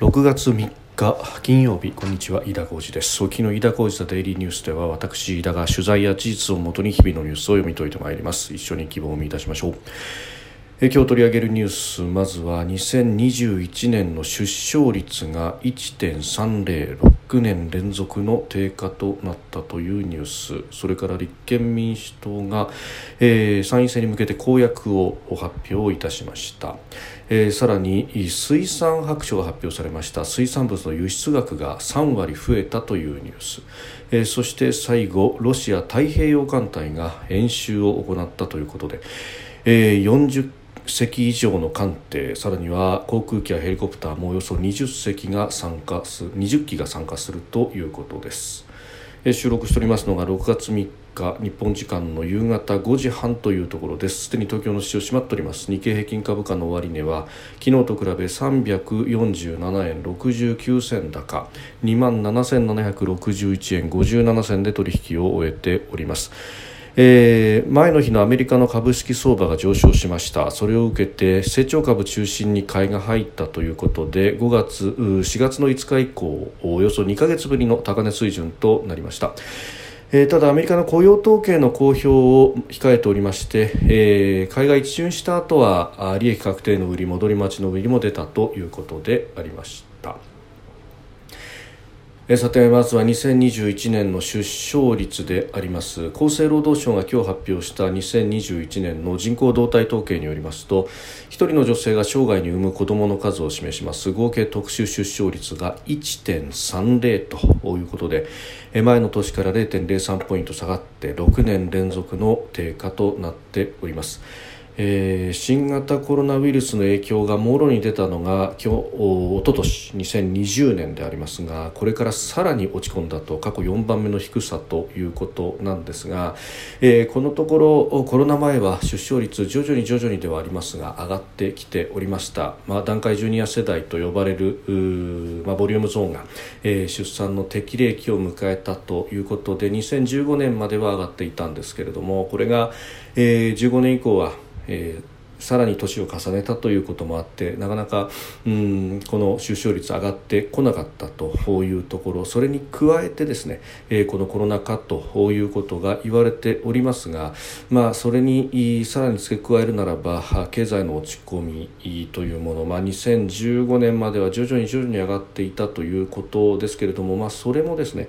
6月3日金曜日こんにちは飯田浩司です。昨日の飯田浩司のデイリーニュースでは私飯田が取材や事実をもとに日々のニュースを読み解いてまいります。一緒に希望を見出しましょう。今日取り上げるニュースまずは2021年の出生率が1.306年連続の低下となったというニュース。それから立憲民主党が、えー、参院選に向けて公約を発表いたしました、えー、さらに水産白書が発表されました。水産物の輸出額が3割増えたというニュース、えー、そして最後ロシア太平洋艦隊が演習を行ったということで、えー、40隻以上の艦艇さらには航空機やヘリコプターもおよそ20隻が参加す20機が参加するということです。収録しておりますのが6月3日日本時間の夕方5時半というところです。すでに東京の市場閉まっております。日経平均株価の終値は昨日と比べ347円69銭高2万7761円57銭で取引を終えております。えー、前の日のアメリカの株式相場が上昇しましたそれを受けて成長株中心に買いが入ったということで5月4月の5日以降およそ2か月ぶりの高値水準となりました。えー、ただ、アメリカの雇用統計の公表を控えておりまして、えー、海外一巡した後は利益確定の売り戻り待ちの売りも出たということでありました。さてまずは2021年の出生率であります厚生労働省が今日発表した2021年の人口動態統計によりますと1人の女性が生涯に産む子どもの数を示します合計特殊出生率が1.30ということで前の年から0.03ポイント下がって6年連続の低下となっております。えー、新型コロナウイルスの影響がもろに出たのが今日おととし2020年でありますがこれからさらに落ち込んだと過去4番目の低さということなんですが、えー、このところコロナ前は出生率徐々に徐々にではありますが上がってきておりました、まあ、段階ジュニア世代と呼ばれるまあ、ボリュームゾーンが、えー、出産の適齢期を迎えたということで2015年までは上がっていたんですけれどもこれが、えー、15年以降はえーさらに年を重ねたということもあってなかなかうんこの出生率上がってこなかったというところそれに加えてですね、えー、このコロナ禍ということが言われておりますが、まあ、それにさらに付け加えるならば経済の落ち込みというもの、まあ、2015年までは徐々に徐々に上がっていたということですけれども、まあ、それもですね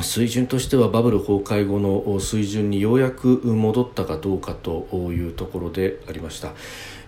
水準としてはバブル崩壊後の水準にようやく戻ったかどうかというところでありました。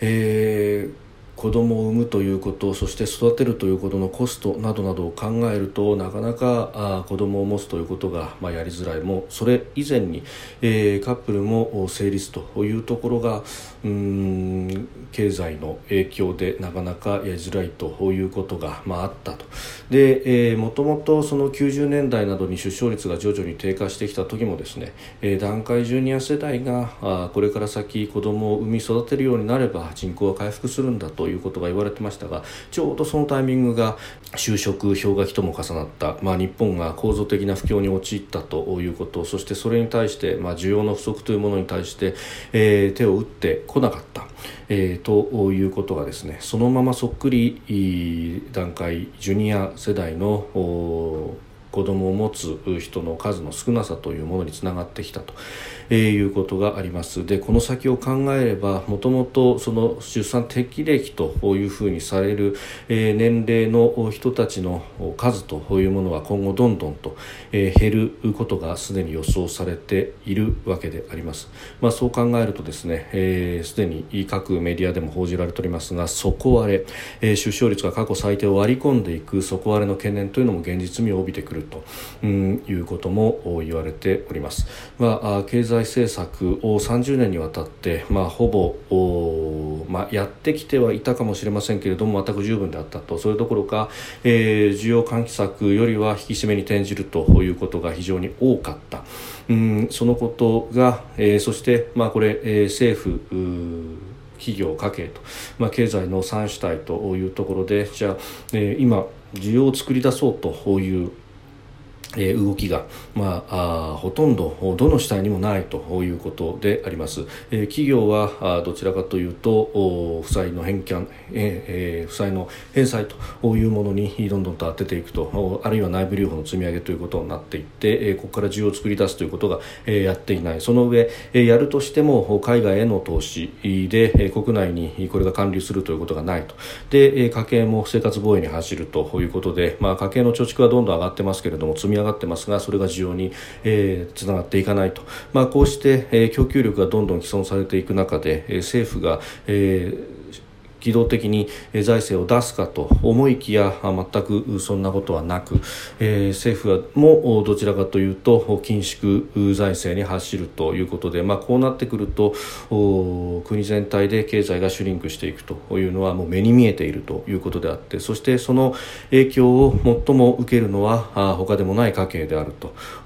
えー子供を産むということそして育てるということのコストなどなどを考えるとなかなかあ子供を持つということが、まあ、やりづらい。もそれ以前に、えー、カップルも成立というところがうん経済の影響でなかなかやりづらいということが、まあ、あったと。で、えー、もともとその90年代などに出生率が徐々に低下してきた時もですね、えー、段階ジュニア世代があこれから先子供を産み育てるようになれば人口は回復するんだということが言われてましたがちょうどそのタイミングが就職氷河期とも重なった、まあ、日本が構造的な不況に陥ったということそしてそれに対して、まあ、需要の不足というものに対して、えー、手を打ってこなかった。えー、ということがですねそのままそっくり段階ジュニア世代の子供を持つ人の数の少なさというものにつながってきたと、えー、いうことがあります。でこの先を考えればもともとその出産適齢期というふうにされる、えー、年齢の人たちの数というものは今後どんどんと、えー、減ることがすでに予想されているわけであります、まあ、そう考えるとですねすで、えー、に各メディアでも報じられておりますが底割れ、えー、出生率が過去最低を割り込んでいく底割れの懸念というのも現実味を帯びてくるということも言われております。まあ、経済政策を30年にわたって、まあ、ほぼ、まあ、やってきてはいたかもしれませんけれども全く十分であったとそれどころか、えー、需要喚起策よりは引き締めに転じるということが非常に多かった。うんそのことが、えー、そして、まあ、これ、えー、政府企業家計と、まあ、経済の3主体というところでじゃあ、えー、今需要を作り出そうというえ動きが、まあ、あほとんどどの主体にもないということであります、えー、企業はあどちらかというと負債の返還、えー、負債の返済というものにどんどんと当てていくとあるいは内部留保の積み上げということになっていって、え、ここから需要を作り出すということが、え、やっていない。その上、え、やるとしても海外への投資で、え、国内にこれが還流するということがないと。で、え、家計も生活防衛に走るということで、まあ、家計の貯蓄はどんどん上がってますけれども積み上げ上がってますがそれが需要に、えー、つながっていかないと、まあ、こうして、えー、供給力がどんどん毀損されていく中で、えー、政府が、えー機動的に財政を出すかと思いきや全くそんなことはなく、えー、政府もどちらかというと緊縮財政に走るということで、まあ、こうなってくると国全体で経済がシュリンクしていくというのはもう目に見えているということであってそしてその影響を最も受けるのは他でもない家計である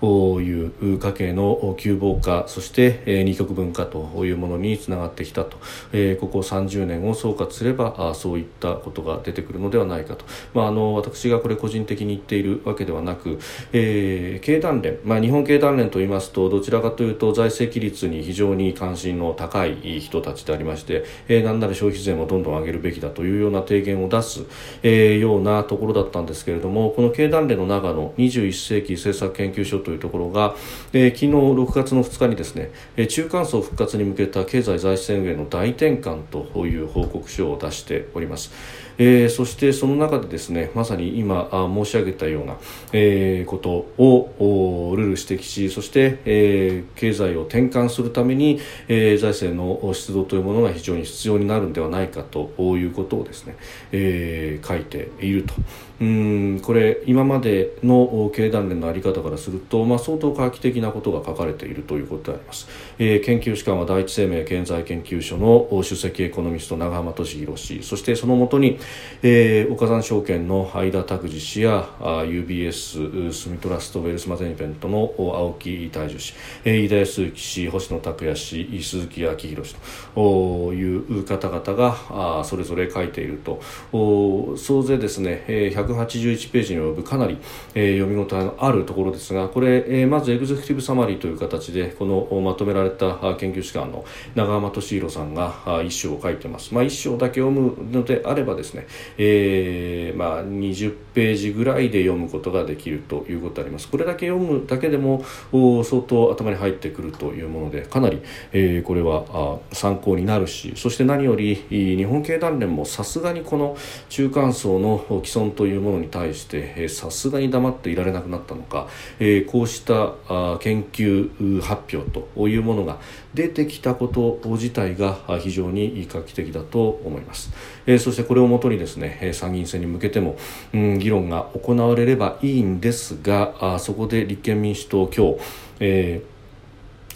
という家計の急防化そして二極分化というものにつながってきたと、えー、ここ30年を総括すればあそういったことが出てくるのではないかと、まあ、あの私がこれ個人的に言っているわけではなく、えー、経団連、まあ、日本経団連といいますとどちらかというと財政規律に非常に関心の高い人たちでありまして、えー、なんなら消費税もどんどん上げるべきだというような提言を出す、えー、ようなところだったんですけれどもこの経団連の中の21世紀政策研究所というところが、えー、昨日6月の2日にですね中間層復活に向けた経済財政運営の大転換という報告書を出しております。えー、そしてその中でですねまさに今あ申し上げたような、えー、ことをルール指摘しそして、えー、経済を転換するために、えー、財政の出動というものが非常に必要になるんではないかということをですね、えー、書いているとうんこれ今までの経団連の在り方からすると、まあ、相当画期的なことが書かれているということであります、えー、研究士官は第一生命経済研究所の首席エコノミスト長浜俊弘氏そしてそのもとに、えー、岡山証券の相田拓司氏やあ UBS スミトラストウェルスマゼニベントの青木大樹氏、えー、飯田康之氏星野拓也氏鈴木昭弘氏という方々があそれぞれ書いていると。お総勢ですね、えー、181ページに及ぶかなり、えー、読み応えのあるところですがこれ、えー、まずエグゼクティブサマリーという形でこのまとめられた研究士官の長浜俊弘さんが一章を書いてます、まあ、一章だけ読むのであればですね、えーまあ、20ページぐらいで読むことができるということであります。これだけ読むだけでも相当頭に入ってくるというものでかなり、えー、これは参考になるしそして何より日本経団連もさすがにこの中間層の既存といういうものに対してさすがに黙っていられなくなったのか、えー、こうしたあ研究発表というものが出てきたこと自体が非常に画期的だと思います、えー、そしてこれをもとにですね参議院選に向けても、うん、議論が行われればいいんですがあそこで立憲民主党今日、えー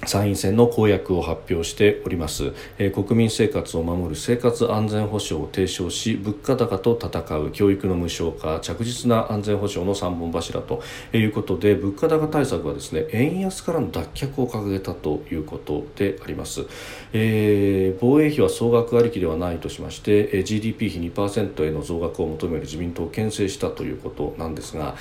参院選の公約を発表しております、えー、国民生活を守る生活安全保障を提唱し物価高と戦う教育の無償化着実な安全保障の3本柱ということで物価高対策はですね円安からの脱却を掲げたということであります、えー、防衛費は総額ありきではないとしまして GDP 比2%への増額を求める自民党を牽制したということなんですが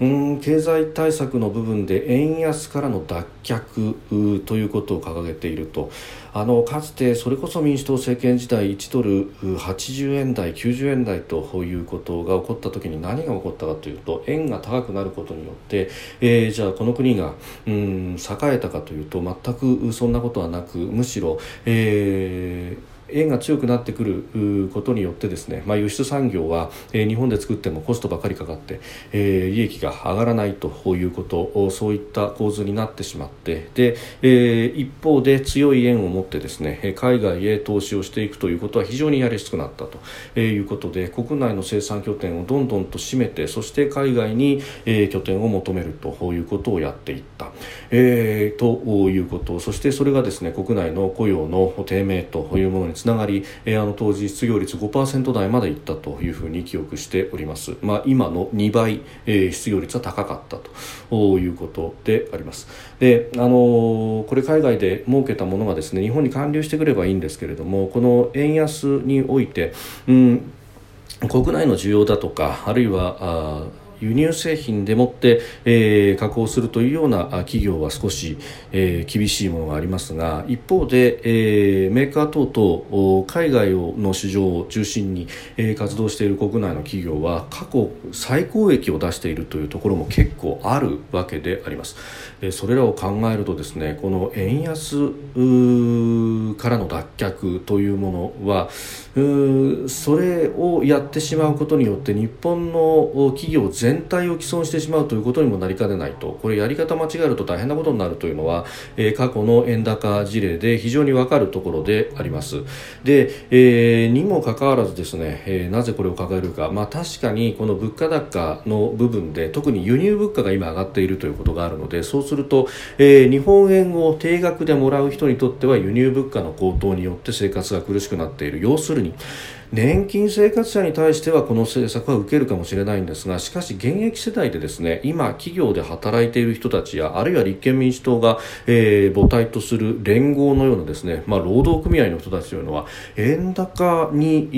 うん経済対策の部分で円安からの脱却ということを掲げていると。あのかつてそれこそ民主党政権時代1ドル80円台90円台ということが起こった時に何が起こったかというと円が高くなることによって、えー、じゃあこの国がうん栄えたかというと全くそんなことはなくむしろ、えー円が強くなってくることによってですね、まあ、輸出産業は、え、日本で作ってもコストばかりかかって、え、利益が上がらないということそういった構図になってしまってで、え、一方で強い円を持ってですね海外へ投資をしていくということは非常にやりやすくなったということで国内の生産拠点をどんどんと占めてそして海外に、え、拠点を求めるということをやっていった、えー、ということそしてそれがですね国内の雇用の低迷というものにつつながり、えー、あの当時失業率5%台までいったというふうに記憶しております、まあ、今の2倍、えー、失業率は高かったということであります。で、あのー、これ海外で設けたものがですね日本に還流してくればいいんですけれどもこの円安において、うん、国内の需要だとかあるいはあ輸入製品でもって、えー、加工するというような企業は少し、えー、厳しいものがありますが一方で、えー、メーカー等々海外の市場を中心に、えー、活動している国内の企業は過去最高益を出しているというところも結構あるわけであります。えー、それらを考えるとですねこの円安からの脱却というものはそれをやってしまうことによって日本の企業全全体を既存してしまうということにもなりかねないと。これやり方間違えると大変なことになるというのは、えー、過去の円高事例で非常に分かるところであります。で、えー、にもかかわらずですね、えー、なぜこれを抱えるか、まあ、確かにこの物価高の部分で特に輸入物価が今上がっているということがあるのでそうすると、えー、日本円を定額でもらう人にとっては輸入物価の高騰によって生活が苦しくなっている。要するに年金生活者に対してはこの政策は受けるかもしれないんですがしかし現役世代でですね今企業で働いている人たちやあるいは立憲民主党が、えー、母体とする連合のようなですね、まあ、労働組合の人たちというのは円高に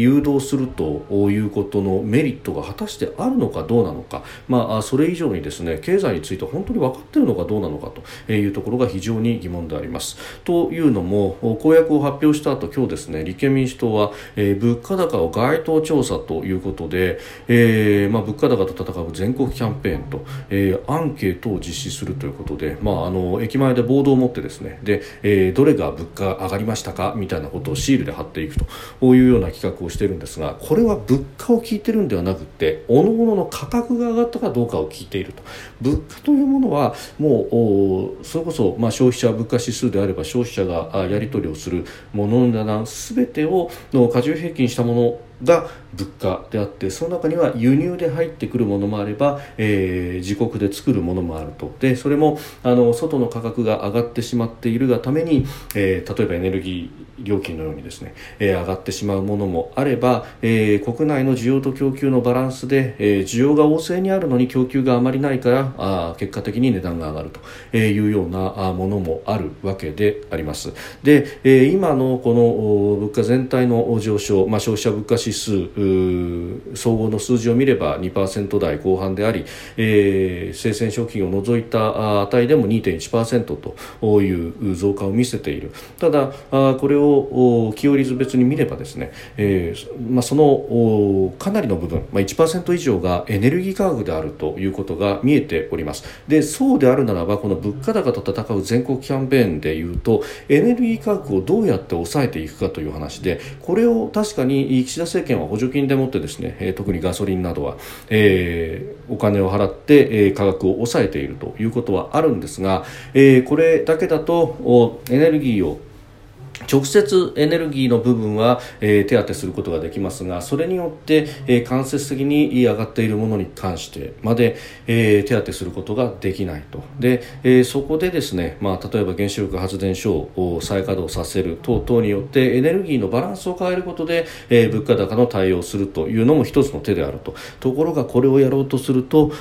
誘導するということのメリットが果たしてあるのかどうなのか、まあ、それ以上にですね経済について本当に分かっているのかどうなのかというところが非常に疑問であります。というのも公約を発表した後今日ですね立憲民主党は、えー物価高を街頭調査ということで、えーまあ、物価高と戦う全国キャンペーンと、えー、アンケートを実施するということで、まあ、あの駅前でボードを持ってですねで、えー、どれが物価上がりましたかみたいなことをシールで貼っていくというような企画をしているんですがこれは物価を聞いてるんではなくて各々の価格が上がったかどうかを聞いていると。物価というものはもうそれこそ、まあ、消費者物価指数であれば消費者がやり取りをするものの値段全てをの過重平均したものが物価であってその中には輸入で入ってくるものもあれば、えー、自国で作るものもあると。でそれもあの外の価格が上がってしまっているがために、えー、例えばエネルギー料金のようにですね、えー、上がってしまうものもあれば、えー、国内の需要と供給のバランスで、えー、需要が旺盛にあるのに供給があまりないからあ結果的に値段が上がるというようなものもあるわけであります。で、えー、今のこの物価全体の上昇、まあ、消費者物価指数総合の数字を見れば2%台後半であり、えー、生鮮食品を除いた値でも2.1%という増加を見せている。ただこれを企業率別に見ればですね、えーまあ、そのかなりの部分、まあ、1%以上がエネルギー価格であるということが見えております。でそうであるならばこの物価高と戦う全国キャンペーンでいうとエネルギー価格をどうやって抑えていくかという話でこれを確かに岸田政権は補助金でもってですね、え特にガソリンなどは、えー、お金を払って、えー、価格を抑えているということはあるんですが、えー、これだけだとエネルギーを直接エネルギーの部分は、えー、手当てすることができますがそれによって、えー、間接的に上がっているものに関してまで、えー、手当てすることができないと。で、え、そこでですね、まあ、例えば原子力発電所を再稼働させる等々によってエネルギーのバランスを変えることで、え、物価高の対応をするというのも一つの手であると。ところがこれをやろうとすると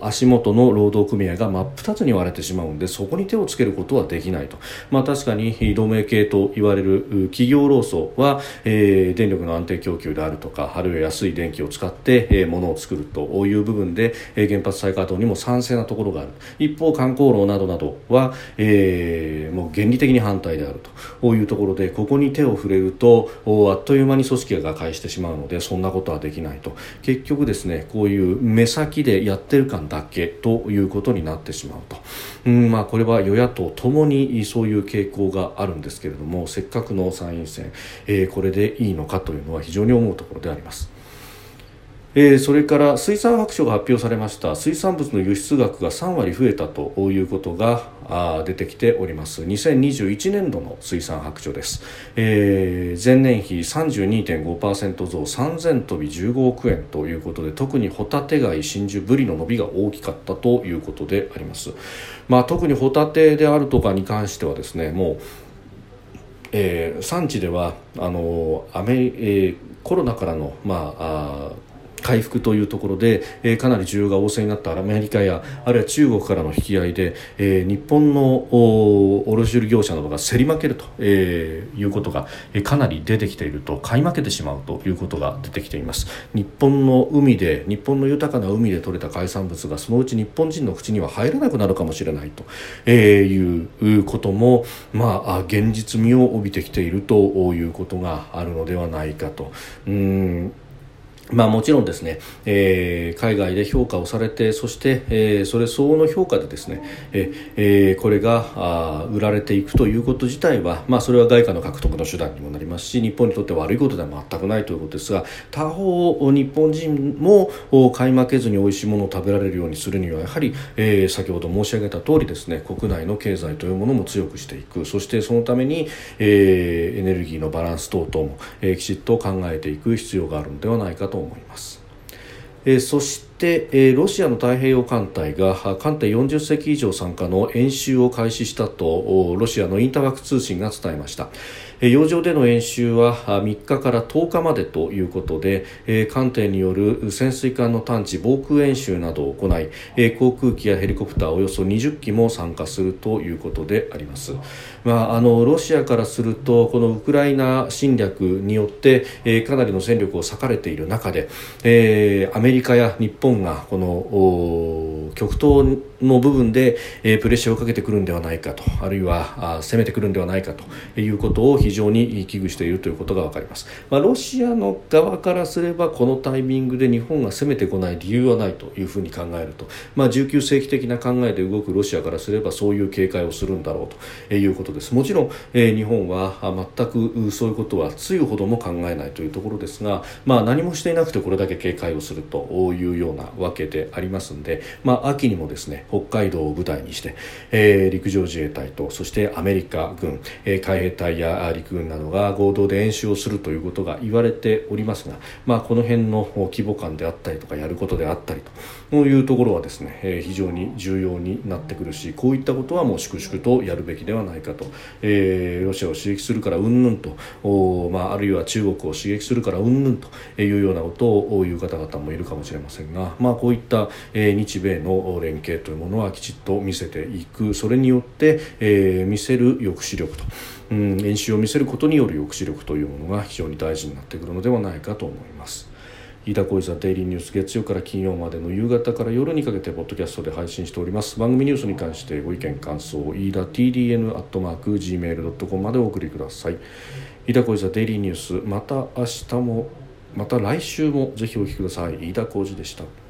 足元の労働組合が真っ二つに割れてしまうのでそこに手をつけることはできないと、まあ、確かに同盟系と言われる企業労組は、えー、電力の安定供給であるとかあるいは安い電気を使って、えー、物を作るという部分で、えー、原発再稼働にも賛成なところがある。一方観光労などなどは、えー、もう原理的に反対であるというところでここに手を触れるとあっという間に組織が瓦解してしまうのでそんなことはできないと。結局ですねこういう目先でやってる感だけということになってしまうと、うんまあ、これは与野党ともにそういう傾向があるんですけれどもせっかくの参院選、えー、これでいいのかというのは非常に思うところであります。えー、それから水産白書が発表されました。水産物の輸出額が3割増えたということがあ出てきております。2021年度の水産白書です、えー、前年比32.5%増3000飛び15億円ということで特にホタテ貝真珠ブリの伸びが大きかったということであります、まあ、特にホタテであるとかに関してはですねもうえー、産地ではあのアメ、えー、コロナからの、まあ、あ回復というところで、えー、かなり需要が旺盛になったアメリカやあるいは中国からの引き合いで、えー、日本の卸売業者などが競り負けると、えー、いうことが、えー、かなり出てきていると買い負けてしまうということが出てきています日本の海で日本の豊かな海で採れた海産物がそのうち日本人の口には入らなくなるかもしれないと、えー、いうことも、まあ、現実味を帯びてきているということがあるのではないかと。うんまあ、もちろんですね、えー、海外で評価をされてそして、えー、それ相応の評価でですね、ええー、これがあ売られていくということ自体は、まあ、それは外貨の獲得の手段にもなりますし日本にとって悪いことでは全くないということですが他方日本人も買い負けずに美味しいものを食べられるようにするにはやはり、えー、先ほど申し上げた通りですね国内の経済というものも強くしていく。そしてそのために、えー、エネルギーのバランス等々も、えー、きちっと考えていく必要があるのではないかとと思います。え、そして、え、ロシアの太平洋艦隊が艦艇40隻以上参加の演習を開始したとロシアのインターファク通信が伝えました。洋上での演習は3日から10日までということで艦艇による潜水艦の探知防空演習などを行い航空機やヘリコプターおよそ20機も参加するということであります、まあ、あのロシアからするとこのウクライナ侵略によってかなりの戦力を割かれている中でアメリカや日本がこの極東の部分でプレッシャーをかけてくるんではないかとあるいは攻めてくるんではないかということを非常に危惧しているということが分かります、まあ、ロシアの側からすればこのタイミングで日本が攻めてこない理由はないというふうに考えると、まあ、19世紀的な考えで動くロシアからすればそういう警戒をするんだろうということです。もちろん、えー、日本は全くそういうことはつゆほども考えないというところですが、まあ、何もしていなくてこれだけ警戒をするというようなわけでありますので、まあ、秋にもですね北海道を舞台にして、えー、陸上自衛隊とそしてアメリカ軍、えー、海兵隊や陸軍などが合同で演習をするということが言われておりますが、まあ、この辺の規模感であったりとかやることであったりというところはですね、えー、非常に重要になってくるしこういったことはもう粛々とやるべきではないかと、えー、ロシアを刺激するからうんぬんとお、まあ、あるいは中国を刺激するからうんぬんというようなことを言う方々もいるかもしれませんが、まあ、こういった、えー、日米の連携というものはきちっと見せていくそれによって、えー、見せる抑止力と。うん、演習を見せることによる抑止力というものが非常に大事になってくるのではないかと思います。飯田浩司ザデイリーニュース月曜から金曜までの夕方から夜にかけてポッドキャストで配信しております。番組ニュースに関してご意見感想飯田 TDN アットマーク Gmail.com までお送りください。飯田浩司ザデイリーニュースまた明日もまた来週もぜひお聞きください。飯田浩司でした。